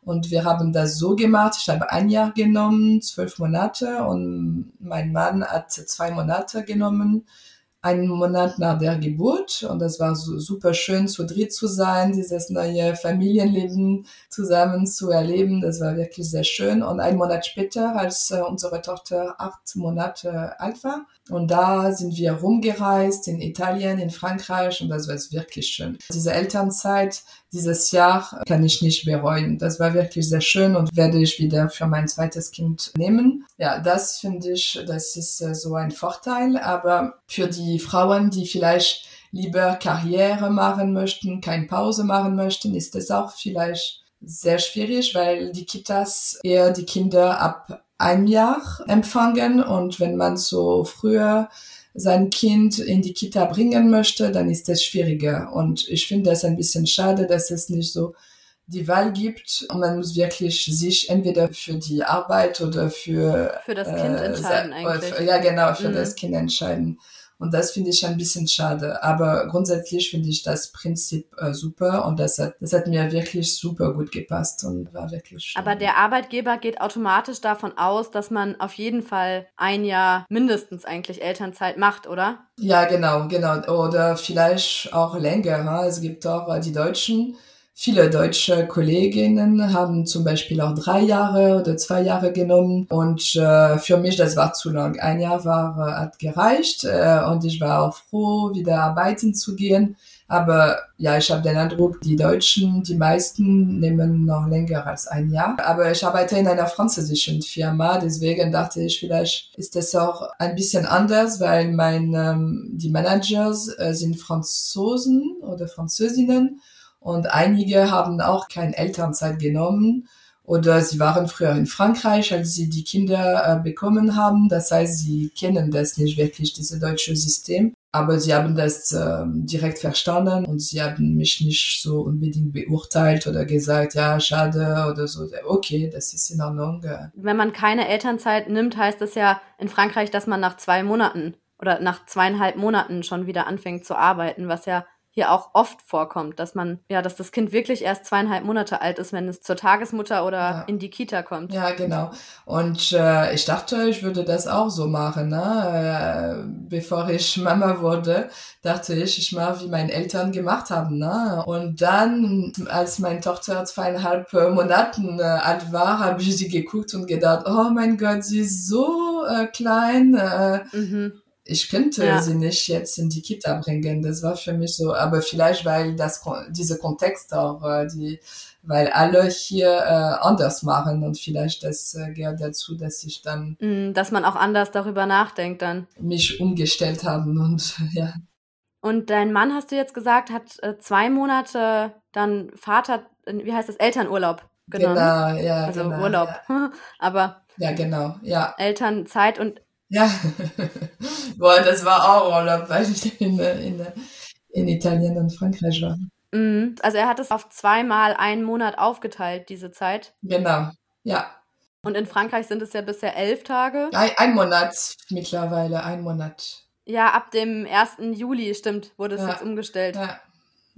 Und wir haben das so gemacht. Ich habe ein Jahr genommen, zwölf Monate und mein Mann hat zwei Monate genommen einen Monat nach der Geburt und das war so super schön zu dritt zu sein, dieses neue Familienleben zusammen zu erleben. Das war wirklich sehr schön. Und einen Monat später, als äh, unsere Tochter acht Monate alt war, und da sind wir rumgereist in Italien, in Frankreich und das war wirklich schön. Diese Elternzeit dieses Jahr kann ich nicht bereuen. Das war wirklich sehr schön und werde ich wieder für mein zweites Kind nehmen. Ja, das finde ich, das ist äh, so ein Vorteil. Aber für die Frauen, die vielleicht lieber Karriere machen möchten, keine Pause machen möchten, ist es auch vielleicht sehr schwierig, weil die Kitas eher die Kinder ab ein Jahr empfangen und wenn man so früher sein Kind in die Kita bringen möchte, dann ist das schwieriger. Und ich finde das ein bisschen schade, dass es nicht so die Wahl gibt und man muss wirklich sich entweder für die Arbeit oder für für das Kind äh, entscheiden eigentlich. Ja, genau, für mhm. das Kind entscheiden. Und das finde ich ein bisschen schade. Aber grundsätzlich finde ich das Prinzip äh, super und das hat, das hat mir wirklich super gut gepasst und war wirklich schön. Aber der Arbeitgeber geht automatisch davon aus, dass man auf jeden Fall ein Jahr mindestens eigentlich Elternzeit macht, oder? Ja, genau, genau. Oder vielleicht auch länger. Es gibt auch äh, die Deutschen, Viele deutsche Kolleginnen haben zum Beispiel auch drei Jahre oder zwei Jahre genommen und äh, für mich das war zu lang. Ein Jahr war äh, hat gereicht äh, und ich war auch froh, wieder arbeiten zu gehen. Aber ja, ich habe den Eindruck, die Deutschen, die meisten nehmen noch länger als ein Jahr. Aber ich arbeite in einer französischen Firma, deswegen dachte ich, vielleicht ist das auch ein bisschen anders, weil mein ähm, die Managers äh, sind Franzosen oder Französinnen und einige haben auch keine Elternzeit genommen oder sie waren früher in Frankreich, als sie die Kinder äh, bekommen haben. Das heißt, sie kennen das nicht wirklich, dieses deutsche System. Aber sie haben das äh, direkt verstanden und sie haben mich nicht so unbedingt beurteilt oder gesagt, ja, schade oder so. Okay, das ist in Ordnung. Wenn man keine Elternzeit nimmt, heißt das ja in Frankreich, dass man nach zwei Monaten oder nach zweieinhalb Monaten schon wieder anfängt zu arbeiten, was ja hier auch oft vorkommt, dass man, ja, dass das Kind wirklich erst zweieinhalb Monate alt ist, wenn es zur Tagesmutter oder ja. in die Kita kommt. Ja, genau. Und äh, ich dachte, ich würde das auch so machen. Ne? Äh, bevor ich *laughs* Mama wurde, dachte ich, ich mache, wie meine Eltern gemacht haben. Ne? Und dann, als meine Tochter zweieinhalb Monaten äh, alt war, habe ich sie geguckt und gedacht, oh mein Gott, sie ist so äh, klein. Äh, mhm ich könnte ja. sie nicht jetzt in die Kita bringen. Das war für mich so, aber vielleicht weil das diese Kontext auch, äh, die, weil alle hier äh, anders machen und vielleicht das äh, gehört dazu, dass ich dann, mm, dass man auch anders darüber nachdenkt dann, mich umgestellt haben und *laughs* ja. Und dein Mann, hast du jetzt gesagt, hat äh, zwei Monate dann Vater, wie heißt das, Elternurlaub genommen. Genau, ja. Also genau, Urlaub. Ja. *laughs* Aber. Ja, genau, ja. Elternzeit und ja, *laughs* boah, das war auch Urlaub, weil ich in, in, in Italien und Frankreich war. Mhm. Also er hat es auf zweimal einen Monat aufgeteilt, diese Zeit. Genau, ja. Und in Frankreich sind es ja bisher elf Tage. Ein, ein Monat mittlerweile, ein Monat. Ja, ab dem 1. Juli, stimmt, wurde es Ja. jetzt umgestellt. Ja.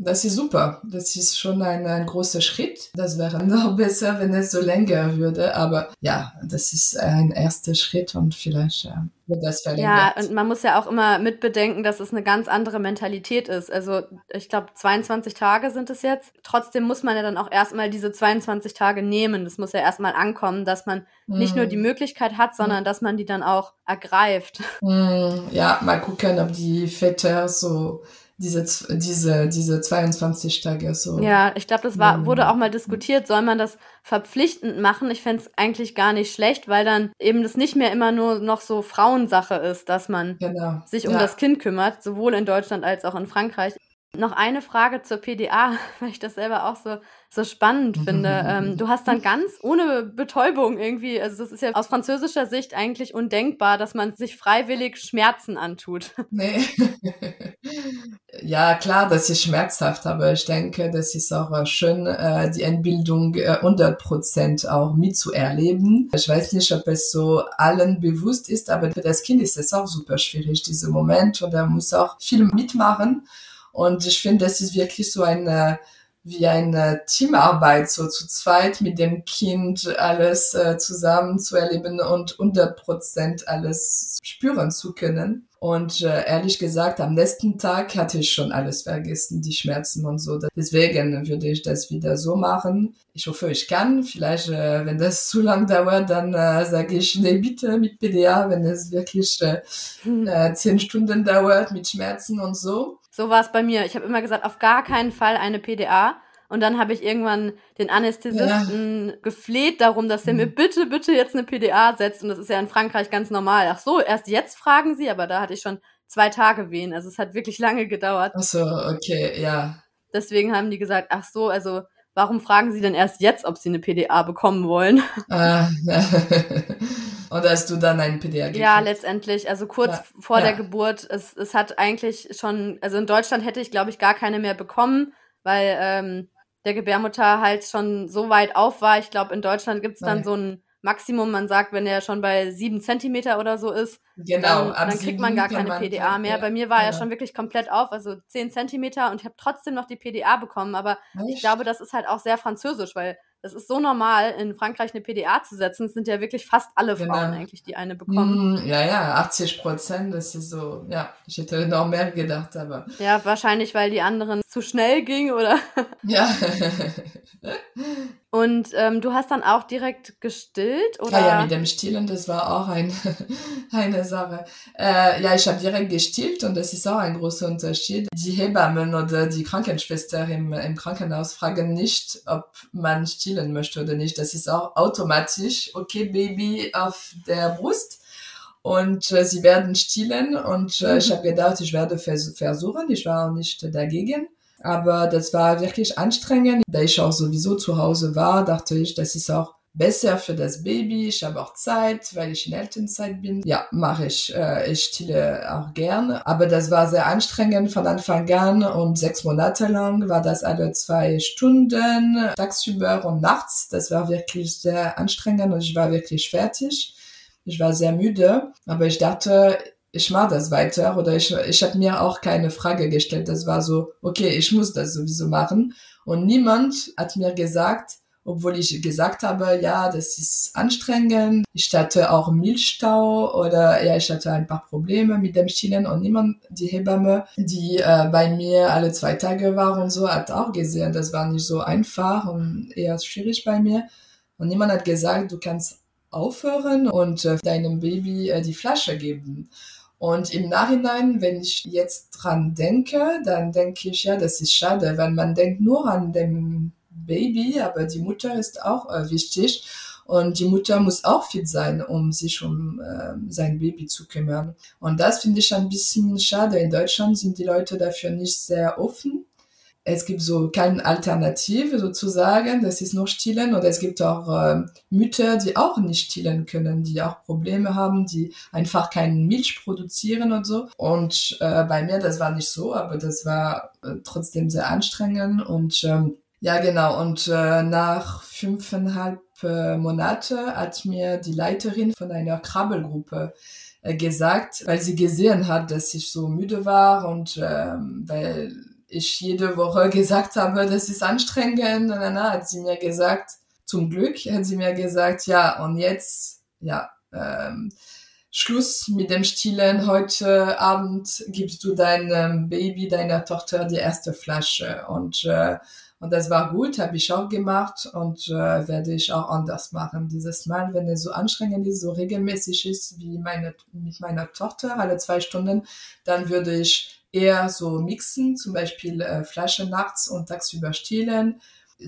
Das ist super. Das ist schon ein, ein großer Schritt. Das wäre *laughs* noch besser, wenn es so länger würde. Aber ja, das ist ein erster Schritt und vielleicht äh, wird das Ja, verlängert. und man muss ja auch immer mitbedenken, dass es eine ganz andere Mentalität ist. Also ich glaube, 22 Tage sind es jetzt. Trotzdem muss man ja dann auch erstmal diese 22 Tage nehmen. Das muss ja erstmal ankommen, dass man nicht nur die Mm. Möglichkeit hat, sondern dass man die dann auch ergreift. Mm, Ja, mal gucken, ob die Väter so diese, diese, diese 22 Tage so. Ja, ich glaube, das war, Mm. wurde auch mal diskutiert, soll man das verpflichtend machen? Ich fände es eigentlich gar nicht schlecht, weil dann eben das nicht mehr immer nur noch so Frauensache ist, dass man Genau. sich um ja. das Kind kümmert, sowohl in Deutschland als auch in Frankreich. Noch eine Frage zur PDA, *laughs* weil ich das selber auch so, so spannend finde. *laughs* Ähm, du hast dann ganz ohne Betäubung irgendwie, also das ist ja aus französischer Sicht eigentlich undenkbar, dass man sich freiwillig Schmerzen antut. Nee. *laughs* ja, klar, das ist schmerzhaft, aber ich denke, das ist auch äh, schön, äh, die Entbildung äh, 100% auch mitzuerleben. Ich weiß nicht, ob es so allen bewusst ist, aber für das Kind ist es auch super schwierig, dieser Moment, und er muss auch viel mitmachen. Und ich finde, das ist wirklich so eine, wie eine Teamarbeit, so zu zweit mit dem Kind alles äh, zusammen zu erleben und 100% alles spüren zu können. Und äh, ehrlich gesagt, am nächsten Tag hatte ich schon alles vergessen, die Schmerzen und so. Deswegen würde ich das wieder so machen. Ich hoffe, ich kann. Vielleicht, äh, wenn das *laughs* zu lang dauert, dann äh, sage ich, nee, bitte mit PDA, wenn es wirklich äh, äh, zehn Stunden dauert mit Schmerzen und so. So war es bei mir. Ich habe immer gesagt, auf gar keinen Fall eine PDA. Und dann habe ich irgendwann den Anästhesisten gefleht darum, dass er mir Mhm. bitte, bitte jetzt eine PDA setzt. Und das ist ja in Frankreich ganz normal. Ach so, erst jetzt fragen sie, aber da hatte ich schon zwei Tage Wehen. Also es hat wirklich lange gedauert. Ach so, okay, ja. Deswegen haben die gesagt, ach so, also warum fragen sie denn erst jetzt, ob sie eine PDA bekommen wollen? Äh, *laughs* und hast du dann einen PDA gekriegt? Ja, letztendlich, also kurz Ja, vor ja. der Geburt, es, es hat eigentlich schon, also in Deutschland hätte ich, glaube ich, gar keine mehr bekommen, weil ähm, der Gebärmutterhals schon so weit auf war. Ich glaube, in Deutschland gibt's dann Nein. so ein Maximum, man sagt, wenn er schon bei sieben Zentimeter oder so ist, Genau, dann, dann kriegt man gar keine PDA mehr. ja, Bei mir war er genau. schon wirklich komplett auf, also zehn Zentimeter und ich habe trotzdem noch die PDA bekommen, aber ich Echt? glaube, das ist halt auch sehr französisch, weil das ist so normal, in Frankreich eine PDA zu setzen. Es sind ja wirklich fast alle Genau. Frauen eigentlich, die eine bekommen. Mm, ja, ja, 80 Prozent, das ist so, ja, ich hätte noch mehr gedacht, aber Ja, wahrscheinlich, weil die anderen zu schnell ging oder. ja. *laughs* *laughs* Und ähm, du hast dann auch direkt gestillt oder? Ah ja, mit dem Stillen, das war auch ein, *laughs* eine Sache. Äh, ja, ich habe direkt gestillt und das ist auch ein großer Unterschied. Die Hebammen oder die Krankenschwester im, im Krankenhaus fragen nicht, ob man stillen möchte oder nicht. Das ist auch automatisch, okay, Baby auf der Brust. Und äh, sie werden stillen und äh, ich habe gedacht, ich werde vers versuchen. Ich war auch nicht dagegen. Aber das war wirklich anstrengend. Da ich auch sowieso zu Hause war, dachte ich, das ist auch besser für das Baby. Ich habe auch Zeit, weil ich in Elternzeit bin. Ja, mache ich. Äh, ich stille auch gerne. Aber das war sehr anstrengend von Anfang an und sechs Monate lang war das alle zwei Stunden, tagsüber und nachts. Das war wirklich sehr anstrengend und ich war wirklich fertig. Ich war sehr müde, aber ich dachte, ich mache das weiter oder ich, ich habe mir auch keine Frage gestellt. Das war so, okay, ich muss das sowieso machen. Und niemand hat mir gesagt, obwohl ich gesagt habe, ja, das ist anstrengend. Ich hatte auch Milchstau oder ja, ich hatte ein paar Probleme mit dem Stillen und niemand, die Hebamme, die äh, bei mir alle zwei Tage war und so, hat auch gesehen, das war nicht so einfach und eher schwierig bei mir. Und niemand hat gesagt, du kannst aufhören und äh, deinem Baby äh, die Flasche geben. Und im Nachhinein, wenn ich jetzt dran denke, dann denke ich, ja, das ist schade, weil man denkt nur an dem Baby, aber die Mutter ist auch äh, wichtig. Und die Mutter muss auch fit sein, um sich um äh, sein Baby zu kümmern. Und das finde ich ein bisschen schade. In Deutschland sind die Leute dafür nicht sehr offen. Es gibt so keine Alternative sozusagen, das ist nur stillen. Oder es gibt auch äh, Mütter, die auch nicht stillen können, die auch Probleme haben, die einfach keine Milch produzieren und so. Und äh, bei mir, das war nicht so, aber das war äh, trotzdem sehr anstrengend. Und ähm, ja, genau. Und äh, nach fünfeinhalb äh, Monate hat mir die Leiterin von einer Krabbelgruppe äh, gesagt, weil sie gesehen hat, dass ich so müde war und ähm, weil ich jede Woche gesagt habe, das ist anstrengend. Und dann hat sie mir gesagt, zum Glück hat sie mir gesagt, ja, und jetzt, ja, ähm, Schluss mit dem Stillen. Heute Abend gibst du deinem Baby, deiner Tochter die erste Flasche. Und, äh, und das war gut, habe ich auch gemacht und äh, werde ich auch anders machen. Dieses Mal, wenn es so anstrengend ist, so regelmäßig ist wie meine, mit meiner Tochter, alle zwei Stunden, dann würde ich eher so mixen, zum Beispiel äh, Flasche nachts und tagsüber stillen.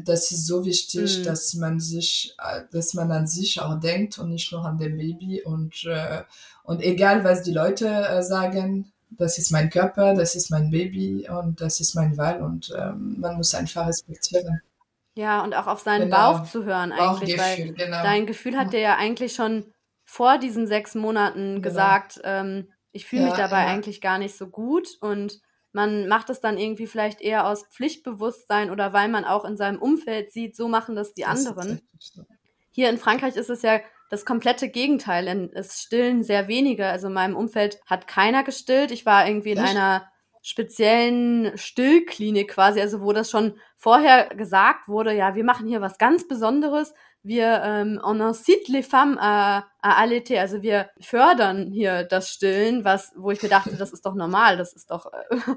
Das ist so wichtig, mm. dass man sich, äh, dass man an sich auch denkt und nicht nur an dem Baby und äh, und egal was die Leute äh, sagen, das ist mein Körper, das ist mein Baby und das ist mein Wahl und ähm, man muss einfach respektieren. Ja, und auch auf seinen genau. Bauch zu hören eigentlich, weil genau. dein Gefühl hat dir ja eigentlich schon vor diesen sechs Monaten genau. gesagt, ähm, ich fühle ja, mich dabei ja. eigentlich gar nicht so gut und man macht es dann irgendwie vielleicht eher aus Pflichtbewusstsein oder weil man auch in seinem Umfeld sieht, so machen das die das anderen. Hier in Frankreich ist es ja das komplette Gegenteil. Es stillen sehr wenige. Also in meinem Umfeld hat keiner gestillt. Ich war irgendwie in Echt? einer speziellen Stillklinik quasi, also wo das schon vorher gesagt wurde, ja, wir machen hier was ganz Besonderes wir ähm, on incite les femmes à, à allaiter, also wir fördern hier das Stillen, was, wo ich mir dachte, das ist doch normal, das ist doch, äh, *laughs*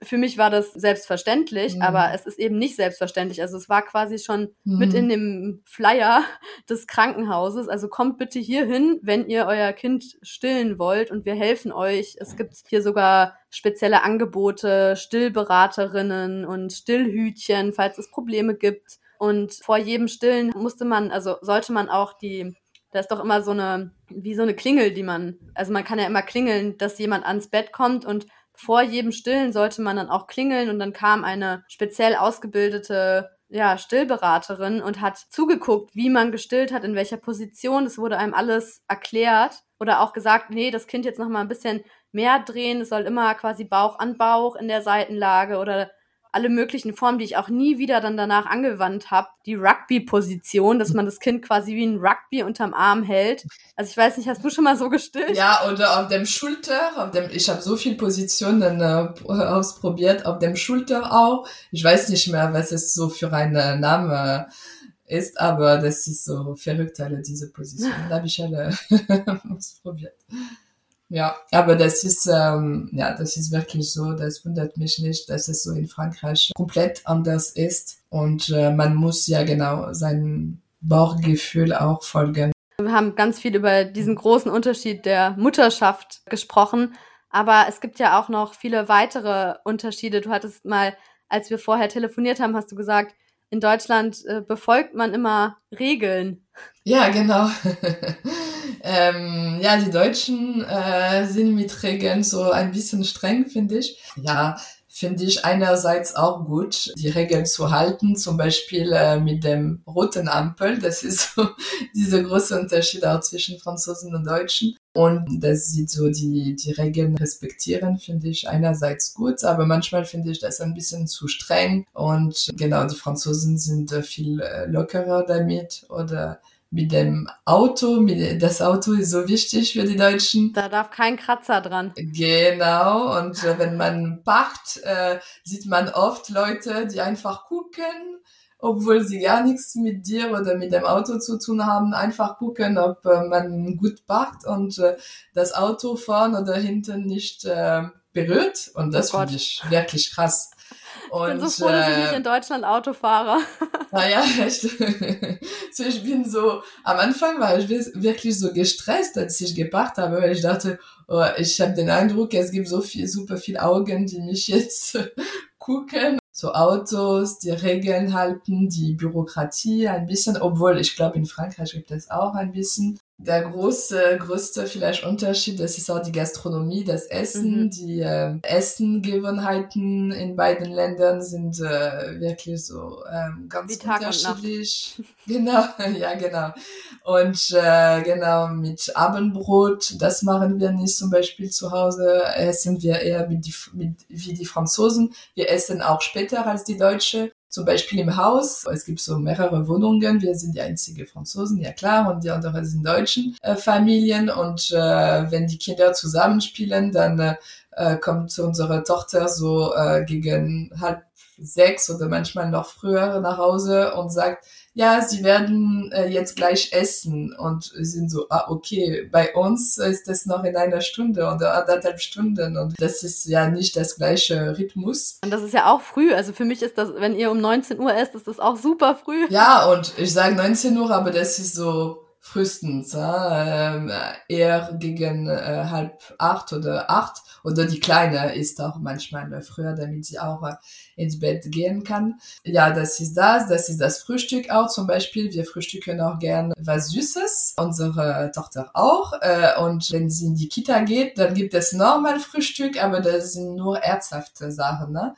für mich war das selbstverständlich, mhm. aber es ist eben nicht selbstverständlich. Also es war quasi schon mhm. mit in dem Flyer *laughs* des Krankenhauses. Also kommt bitte hier hin, wenn ihr euer Kind stillen wollt und wir helfen euch. Es gibt hier sogar spezielle Angebote, Stillberaterinnen und Stillhütchen, falls es Probleme gibt. Und vor jedem Stillen musste man, also sollte man auch die, da ist doch immer so eine, wie so eine Klingel, die man, also man kann ja immer klingeln, dass jemand ans Bett kommt und vor jedem Stillen sollte man dann auch klingeln und dann kam eine speziell ausgebildete ja, Stillberaterin und hat zugeguckt, wie man gestillt hat, in welcher Position. Es wurde einem alles erklärt oder auch gesagt, nee, das Kind jetzt noch mal ein bisschen mehr drehen. Es soll immer quasi Bauch an Bauch in der Seitenlage oder alle möglichen Formen, die ich auch nie wieder dann danach angewandt habe. Die Rugby-Position, dass man das Kind quasi wie ein Rugby unterm Arm hält. Also ich weiß nicht, hast du schon mal so gestillt? Ja, oder auf dem Schulter, auf dem, ich habe so viele Positionen äh, ausprobiert, auf dem Schulter auch. Ich weiß nicht mehr, was es so für ein Name ist, aber das ist so verrückt, alle diese Positionen. Da habe ich alle *laughs* ausprobiert. Ja, aber das ist, ähm, ja, das ist wirklich so, das wundert mich nicht, dass es so in Frankreich komplett anders ist und äh, man muss ja genau sein Bauchgefühl auch folgen. Wir haben ganz viel über diesen großen Unterschied der Mutterschaft gesprochen, aber es gibt ja auch noch viele weitere Unterschiede. Du hattest mal, als wir vorher telefoniert haben, hast du gesagt, in Deutschland äh, befolgt man immer Regeln. Ja, genau. *laughs* ähm, ja, die Deutschen äh, sind mit Regeln so ein bisschen streng, finde ich. Ja, finde ich einerseits auch gut, die Regeln zu halten, zum Beispiel äh, mit dem roten Ampel. Das ist so *laughs* dieser große Unterschied auch zwischen Franzosen und Deutschen. Und das sieht so die, die Regeln respektieren, finde ich einerseits gut, aber manchmal finde ich das ein bisschen zu streng. Und genau, die Franzosen sind viel äh, lockerer damit oder mit dem Auto. Mit, das Auto ist so wichtig für die Deutschen. Da darf kein Kratzer dran. Genau. Und äh, wenn man parkt, äh, sieht man oft Leute, die einfach gucken, obwohl sie gar nichts mit dir oder mit dem Auto zu tun haben, einfach gucken, ob äh, man gut parkt und äh, das Auto vorne oder hinten nicht äh, berührt. Und das oh finde ich wirklich krass. Und, ich bin so froh, dass ich nicht in Deutschland Auto fahre. *laughs* Naja, echt. *laughs* so, ich bin so, am Anfang war ich wirklich so gestresst, als ich geparkt habe, weil ich dachte, oh, ich habe den Eindruck, es gibt so viel, super viele Augen, die mich jetzt *laughs* gucken. So Autos, die Regeln halten, die Bürokratie ein bisschen, obwohl ich glaube, in Frankreich gibt es auch ein bisschen der große, größte vielleicht Unterschied, das ist auch die Gastronomie, das Essen. Mhm. Die äh, Essengewohnheiten in beiden Ländern sind äh, wirklich so ähm, ganz Wie unterschiedlich. Genau, *laughs* ja genau. Und äh, genau mit Abendbrot, das machen wir nicht zum Beispiel zu Hause, essen wir eher mit die, mit, wie die Franzosen. Wir essen auch später als die Deutsche. Zum Beispiel im Haus, es gibt so mehrere Wohnungen, wir sind die einzige Franzosen, ja klar, und die anderen sind deutschen äh, Familien. Und äh, wenn die Kinder zusammenspielen, dann äh, kommt unsere Tochter so äh, gegen halb sechs oder manchmal noch früher nach Hause und sagt, ja, sie werden äh, jetzt gleich essen und sind so, ah, okay, bei uns ist das noch in einer Stunde oder anderthalb Stunden und das ist ja nicht das gleiche Rhythmus. Und das ist ja auch früh, also für mich ist das, wenn ihr um 19 Uhr esst, ist das auch super früh. Ja, und ich sage 19 Uhr, aber das ist so frühestens, ja, ähm, eher gegen äh, halb acht oder acht oder die Kleine ist auch manchmal früher, damit sie auch äh, ins Bett gehen kann. Ja, das ist das. Das ist das Frühstück auch zum Beispiel. Wir frühstücken auch gern was Süßes. Unsere Tochter auch. Äh, und wenn sie in die Kita geht, dann gibt es normal Frühstück, aber das sind nur herzhafte Sachen, ne?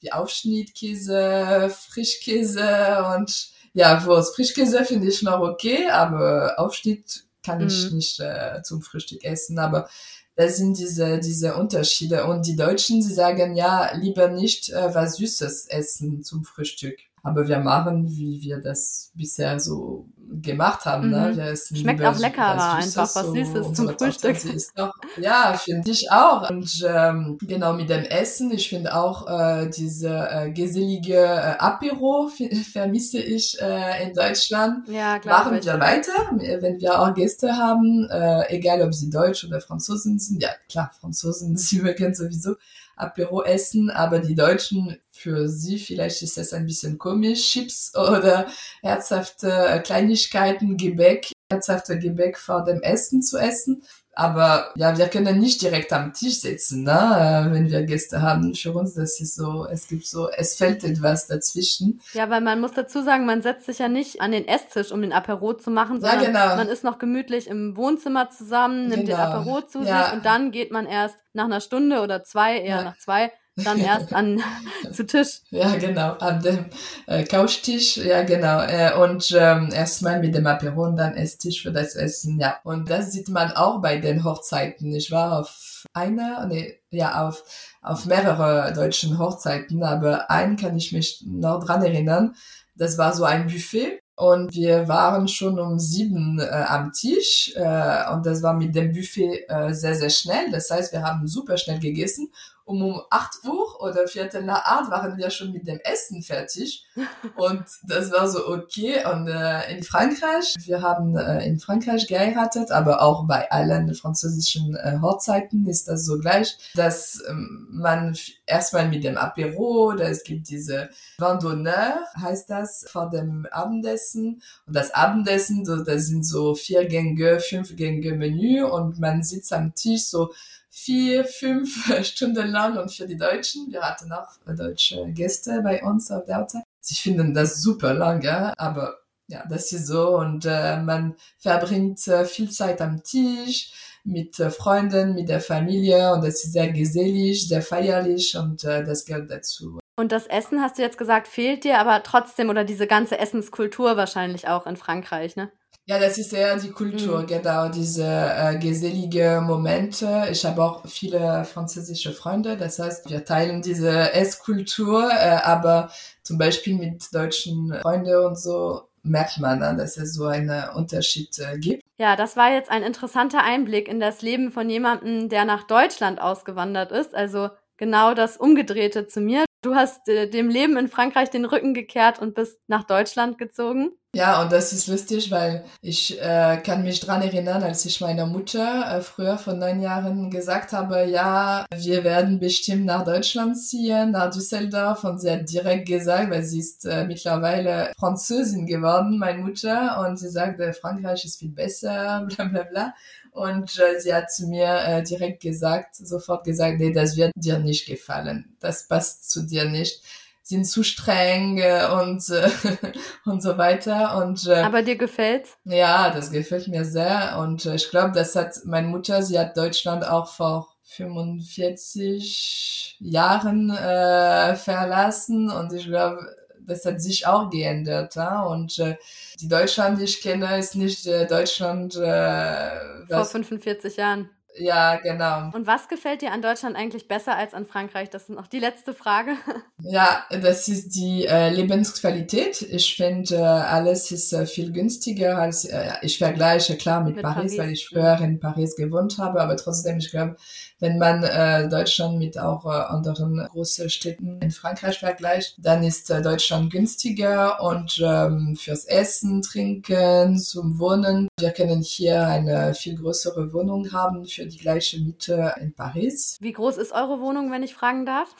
Wie Aufschnittkäse, Frischkäse und ja, Wurst. Frischkäse finde ich noch okay, aber Aufschnitt kann ich mhm. nicht äh, zum Frühstück essen. Aber das sind diese, diese Unterschiede. Und die Deutschen, sie sagen ja, lieber nicht äh, was Süßes essen zum Frühstück. Aber wir machen, wie wir das bisher so gemacht haben. Ne? Mhm. Ne? Schmeckt auch leckerer, einfach was Süßes zum Frühstück. Doch, ja, finde ich auch. Und ähm, genau mit dem Essen, ich finde auch äh, diese äh, gesellige äh, Apero *laughs* vermisse ich äh, in Deutschland. Ja, klar. Machen wir weiter, wenn wir auch Gäste haben, äh, egal ob sie Deutsch oder Franzosen sind. Ja, klar, Franzosen, *laughs* sie mögen sowieso Apero essen, aber die Deutschen, für sie vielleicht ist es ein bisschen komisch, Chips oder herzhafte äh, Kleinigkeiten, Gebäck, herzhafte Gebäck vor dem Essen zu essen. Aber ja, wir können nicht direkt am Tisch sitzen, ne? Äh, wenn wir Gäste haben. Für uns, das ist so, es gibt so, es fällt etwas dazwischen. Ja, weil man muss dazu sagen, man setzt sich ja nicht an den Esstisch, um den Apero zu machen, sondern ja, genau. man ist noch gemütlich im Wohnzimmer zusammen, nimmt genau. den Apero zu ja. sich und dann geht man erst nach einer Stunde oder zwei, eher ja. nach zwei, dann erst an *laughs* zu Tisch. Ja, genau, an dem äh, Couchtisch, ja genau. Äh, und ähm, erstmal mit dem Aperon, dann Esstisch für das Essen, ja. Und das sieht man auch bei den Hochzeiten. Ich war auf einer, nee, ja, auf, auf mehrere deutschen Hochzeiten, aber einen kann ich mich noch dran erinnern. Das war so ein Buffet und wir waren schon um sieben äh, am Tisch äh, und das war mit dem Buffet äh, sehr, sehr schnell. Das heißt, wir haben super schnell gegessen um um 8 Uhr oder Viertel nach acht waren wir schon mit dem Essen fertig. *laughs* Und das war so okay. Und äh, in Frankreich, wir haben äh, in Frankreich geheiratet, aber auch bei allen französischen äh, Hochzeiten ist das so gleich, dass ähm, man erstmal mit dem Apero, oder es gibt diese Vin d'honneur, heißt das, vor dem Abendessen. Und das Abendessen, so, das sind so vier Gänge, fünf Gänge Menü und man sitzt am Tisch so vier, fünf *laughs* Stunden lang und für die Deutschen, wir hatten auch deutsche Gäste bei uns auf der Hochzeit. Sie finden das super lange, aber ja, das ist so und äh, man verbringt äh, viel Zeit am Tisch mit äh, Freunden, mit der Familie und das ist sehr gesellig, sehr feierlich und äh, das gehört dazu. Und das Essen, hast du jetzt gesagt, fehlt dir aber trotzdem oder diese ganze Essenskultur wahrscheinlich auch in Frankreich, ne? Ja, das ist eher die Kultur, mhm. genau, diese äh, gesellige Momente. Ich habe auch viele französische Freunde, das heißt, wir teilen diese Esskultur, äh, aber zum Beispiel mit deutschen Freunden und so merkt man dann, dass es so einen Unterschied äh, gibt. Ja, das war jetzt ein interessanter Einblick in das Leben von jemandem, der nach Deutschland ausgewandert ist. Also genau das Umgedrehte zu mir. Du hast äh, dem Leben in Frankreich den Rücken gekehrt und bist nach Deutschland gezogen. Ja, und das ist lustig, weil ich äh, kann mich dran erinnern, als ich meiner Mutter äh, früher vor neun Jahren gesagt habe, ja, wir werden bestimmt nach Deutschland ziehen, nach Düsseldorf. Und sie hat direkt gesagt, weil sie ist äh, mittlerweile Französin geworden, meine Mutter, und sie sagte, Frankreich ist viel besser, *laughs* bla bla bla. Und äh, sie hat zu mir äh, direkt gesagt, sofort gesagt, nee, das wird dir nicht gefallen. Das passt zu dir nicht. Sind zu streng äh, und äh, *laughs* und so weiter. Und äh, aber dir gefällt's? Ja, das gefällt mir sehr. Und äh, ich glaube, das hat meine Mutter. Sie hat Deutschland auch vor 45 Jahren äh, verlassen und ich glaube, das hat sich auch geändert. Ja? Und äh, die Deutschland, die ich kenne, ist nicht äh, Deutschland. Äh, Vor 45 Jahren. Ja, genau. Und was gefällt dir an Deutschland eigentlich besser als an Frankreich? Das ist noch die letzte Frage. *laughs* Ja, das ist die äh, Lebensqualität. Ich finde, äh, alles ist äh, viel günstiger als, äh, ich vergleiche klar mit, mit Paris, Paris, weil ich früher in Paris gewohnt habe, aber trotzdem, ich glaube, wenn man äh, Deutschland mit auch äh, anderen großen Städten in Frankreich vergleicht, dann ist Deutschland günstiger und ähm, fürs Essen, Trinken, zum Wohnen. Wir können hier eine viel größere Wohnung haben für die gleiche Miete in Paris. Wie groß ist eure Wohnung, wenn ich fragen darf?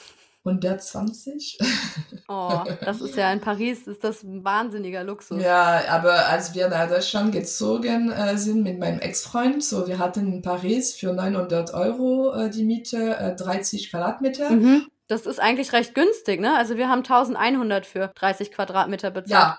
120. *laughs* Oh, das ist ja in Paris, ist das ein wahnsinniger Luxus. Ja, aber als wir nach Deutschland gezogen äh, sind mit meinem Ex-Freund, so wir hatten in Paris für 900 Euro äh, die Miete, äh, 30 Quadratmeter. Mhm. Das ist eigentlich recht günstig, ne? Also wir haben 1100 für 30 Quadratmeter bezahlt. Ja,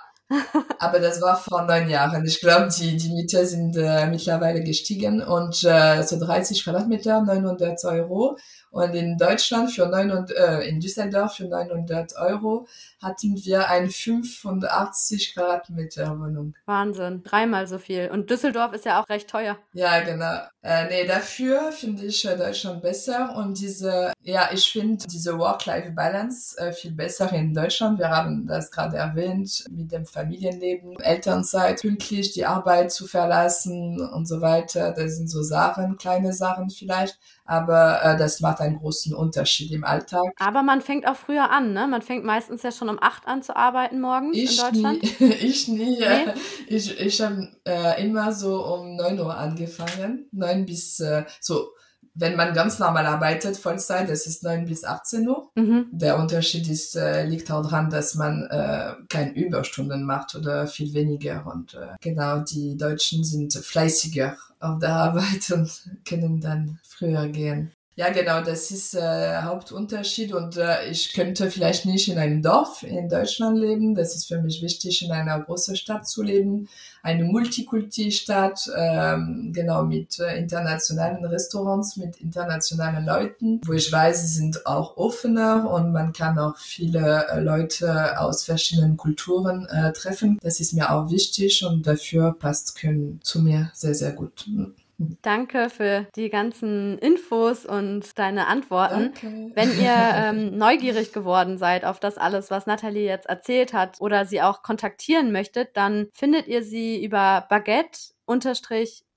aber das war vor neun Jahren. Ich glaube, die, die Miete sind äh, mittlerweile gestiegen und äh, so 30 Quadratmeter, 900 Euro. Und in Deutschland für 900, äh, in Düsseldorf für 900 Euro hatten wir eine 85 Quadratmeter Wohnung. Wahnsinn, dreimal so viel. Und Düsseldorf ist ja auch recht teuer. Ja, genau. Äh, nee, dafür finde ich äh, Deutschland besser und diese, ja, ich finde diese Work-Life-Balance äh, viel besser in Deutschland. Wir haben das gerade erwähnt mit dem Familienleben, Elternzeit, pünktlich die Arbeit zu verlassen und so weiter. Das sind so Sachen, kleine Sachen vielleicht aber äh, das macht einen großen Unterschied im Alltag. Aber man fängt auch früher an, ne? Man fängt meistens ja schon um acht an zu arbeiten morgens ich in Deutschland. Nie, *laughs* ich nie. Nee? Ich, ich habe äh, immer so um neun Uhr angefangen, neun bis äh, so wenn man ganz normal arbeitet, Vollzeit, das ist 9 bis 18 Uhr. Mhm. Der Unterschied ist, äh, liegt auch daran, dass man äh, keine Überstunden macht oder viel weniger. Und äh, genau, die Deutschen sind fleißiger auf der Arbeit *laughs* und können dann früher gehen. Ja, genau, das ist äh, Hauptunterschied und äh, ich könnte vielleicht nicht in einem Dorf in Deutschland leben. Das ist für mich wichtig, in einer großen Stadt zu leben, eine Multikulti-Stadt, ähm, genau mit äh, internationalen Restaurants, mit internationalen Leuten, wo ich weiß, sie sind auch offener und man kann auch viele äh, Leute aus verschiedenen Kulturen äh, treffen. Das ist mir auch wichtig und dafür passt Köln zu mir sehr, sehr gut. Danke für die ganzen Infos und deine Antworten. Danke. Wenn ihr *laughs* ähm, neugierig geworden seid auf das alles, was Nathalie jetzt erzählt hat oder sie auch kontaktieren möchtet, dann findet ihr sie über Baguette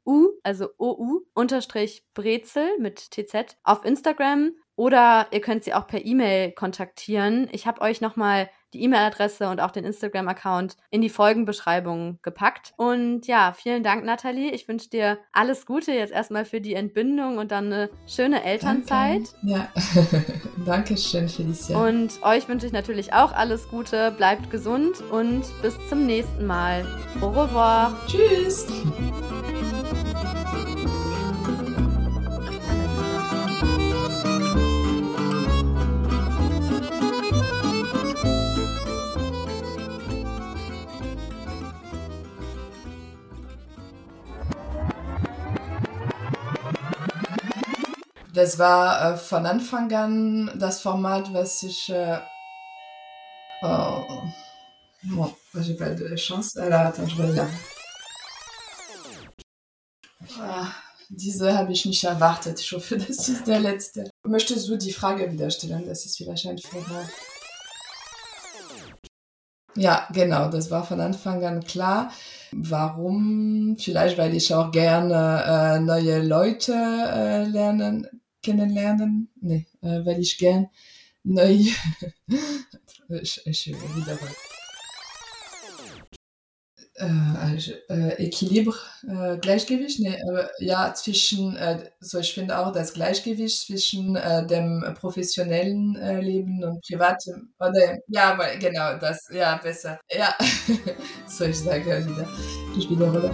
U, also OU, unterstrich Brezel mit TZ auf Instagram oder ihr könnt sie auch per E-Mail kontaktieren. Ich habe euch nochmal die E-Mail-Adresse und auch den Instagram-Account in die Folgenbeschreibung gepackt. Und ja, vielen Dank, Nathalie. Ich wünsche dir alles Gute jetzt erstmal für die Entbindung und dann eine schöne Elternzeit. Danke. Ja, *laughs* danke schön, Felicia. Und euch wünsche ich natürlich auch alles Gute. Bleibt gesund und bis zum nächsten Mal. Au revoir. Tschüss. Das war äh, von Anfang an das Format, was ich. Äh, oh, bon, j'ai pas chance. Alors, attends, je reviens. Diese habe ich nicht erwartet. Ich hoffe, *laughs* das ist der letzte. Möchtest du die Frage wieder stellen? Das ist vielleicht ein Frage. Ja, genau, das war von Anfang an klar. Warum? Vielleicht, weil ich auch gerne äh, neue Leute äh, lernen kennenlernen. Nee, äh, weil ich gern neu. *laughs* ich, ich wiederhole. Äh, äh, Equilibre, äh, Gleichgewicht, nee, aber ja, zwischen, äh, so ich finde auch das Gleichgewicht zwischen äh, dem professionellen äh, Leben und privatem, oder, ja, aber genau, das, ja, besser, ja, *laughs* so ich sage wieder, ich wiederhole.